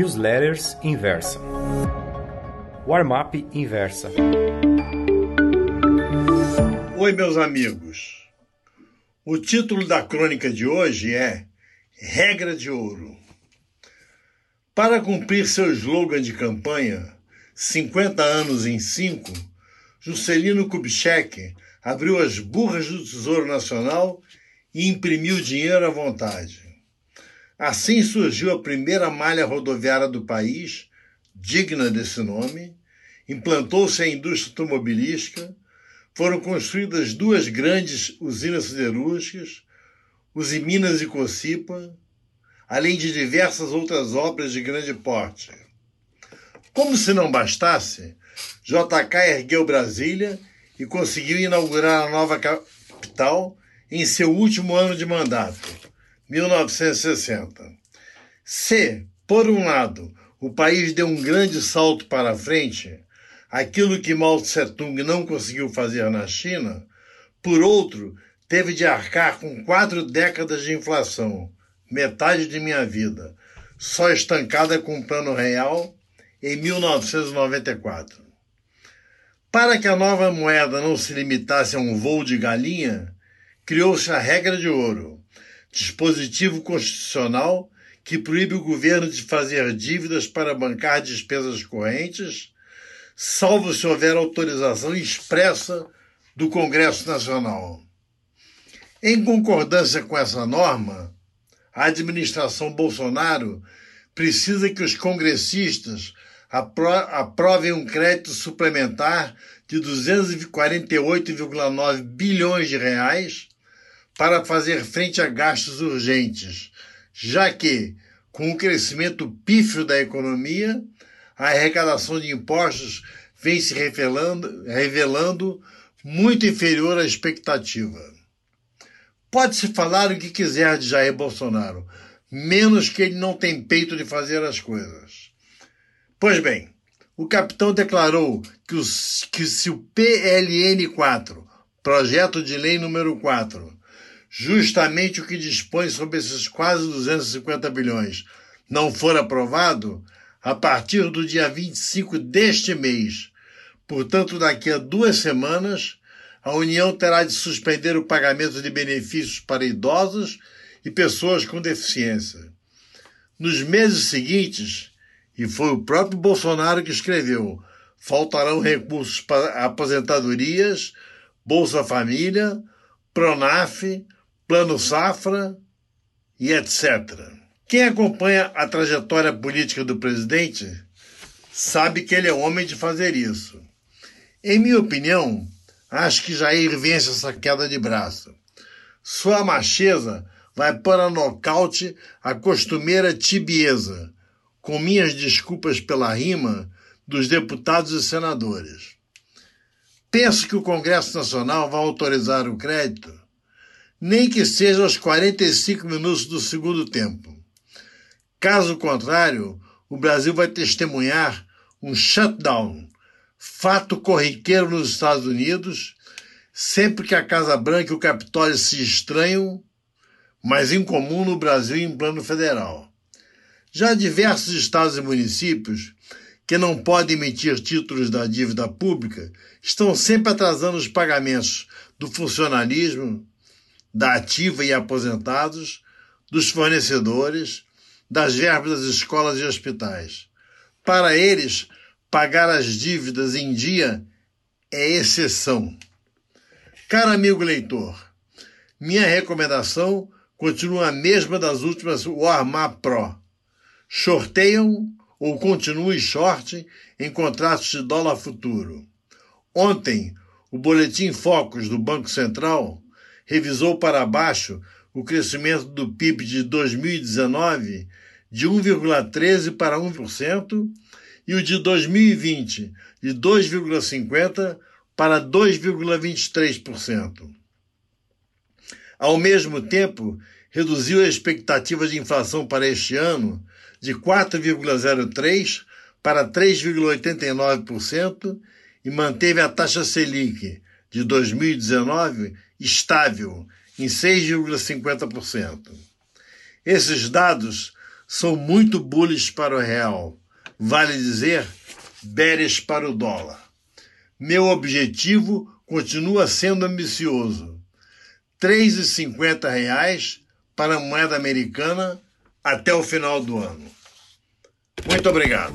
Newsletters Inversa. Warmup Inversa. Oi, meus amigos. O título da crônica de hoje é Regra de Ouro. Para cumprir seu slogan de campanha, 50 anos em 5, Juscelino Kubitschek abriu as burras do Tesouro Nacional e imprimiu dinheiro à vontade. Assim surgiu a primeira malha rodoviária do país, digna desse nome, implantou-se a indústria automobilística, foram construídas duas grandes usinas siderúrgicas, Usiminas e Cocipa, além de diversas outras obras de grande porte. Como se não bastasse, JK ergueu Brasília e conseguiu inaugurar a nova capital em seu último ano de mandato, 1960. Se, por um lado, o país deu um grande salto para a frente, aquilo que Mao Tse-tung não conseguiu fazer na China, por outro, teve de arcar com quatro décadas de inflação, metade de minha vida, só estancada com o plano real em 1994. Para que a nova moeda não se limitasse a um voo de galinha, criou-se a regra de ouro, dispositivo constitucional que proíbe o governo de fazer dívidas para bancar despesas correntes, salvo se houver autorização expressa do Congresso Nacional. Em concordância com essa norma, a administração Bolsonaro precisa que os congressistas apro aprovem um crédito suplementar de 248,9 bilhões de reais para fazer frente a gastos urgentes, já que, com o crescimento pífio da economia, a arrecadação de impostos vem se revelando, revelando muito inferior à expectativa. Pode-se falar o que quiser de Jair Bolsonaro, menos que ele não tem peito de fazer as coisas. Pois bem, o capitão declarou que, os, que se o PLN 4, projeto de lei número 4, justamente o que dispõe sobre esses quase 250 bilhões, não for aprovado, a partir do dia 25 deste mês, portanto daqui a duas semanas, a União terá de suspender o pagamento de benefícios para idosos e pessoas com deficiência. Nos meses seguintes, e foi o próprio Bolsonaro que escreveu, faltarão recursos para aposentadorias, Bolsa Família, Pronaf, Plano Safra e etc. Quem acompanha a trajetória política do presidente sabe que ele é homem de fazer isso. Em minha opinião, Acho que Jair vence essa queda de braço. Sua macheza vai pôr a nocaute a costumeira tibieza, com minhas desculpas pela rima, dos deputados e senadores. Penso que o Congresso Nacional vai autorizar o crédito, nem que seja aos 45 minutos do segundo tempo. Caso contrário, o Brasil vai testemunhar um shutdown fato corriqueiro nos Estados Unidos, sempre que a Casa Branca e o Capitólio se estranham, mas incomum no Brasil em plano federal. Já diversos estados e municípios que não podem emitir títulos da dívida pública estão sempre atrasando os pagamentos do funcionalismo, da ativa e aposentados, dos fornecedores, das verbas das escolas e hospitais. Para eles, pagar as dívidas em dia é exceção. Caro amigo leitor, minha recomendação continua a mesma das últimas Warmap Pro. Shorteiam ou continue short em contratos de dólar futuro. Ontem, o Boletim Focus do Banco Central revisou para baixo o crescimento do PIB de 2019 de 1,13% para 1% e o de 2020 de 2,50% para 2,23%. Ao mesmo tempo, reduziu a expectativa de inflação para este ano de 4,03% para 3,89% e manteve a taxa Selic de 2019 estável em 6,50%. Esses dados são muito bullish para o real. Vale dizer, bearish para o dólar. Meu objetivo continua sendo ambicioso. R$ 3,50 para a moeda americana até o final do ano. Muito obrigado.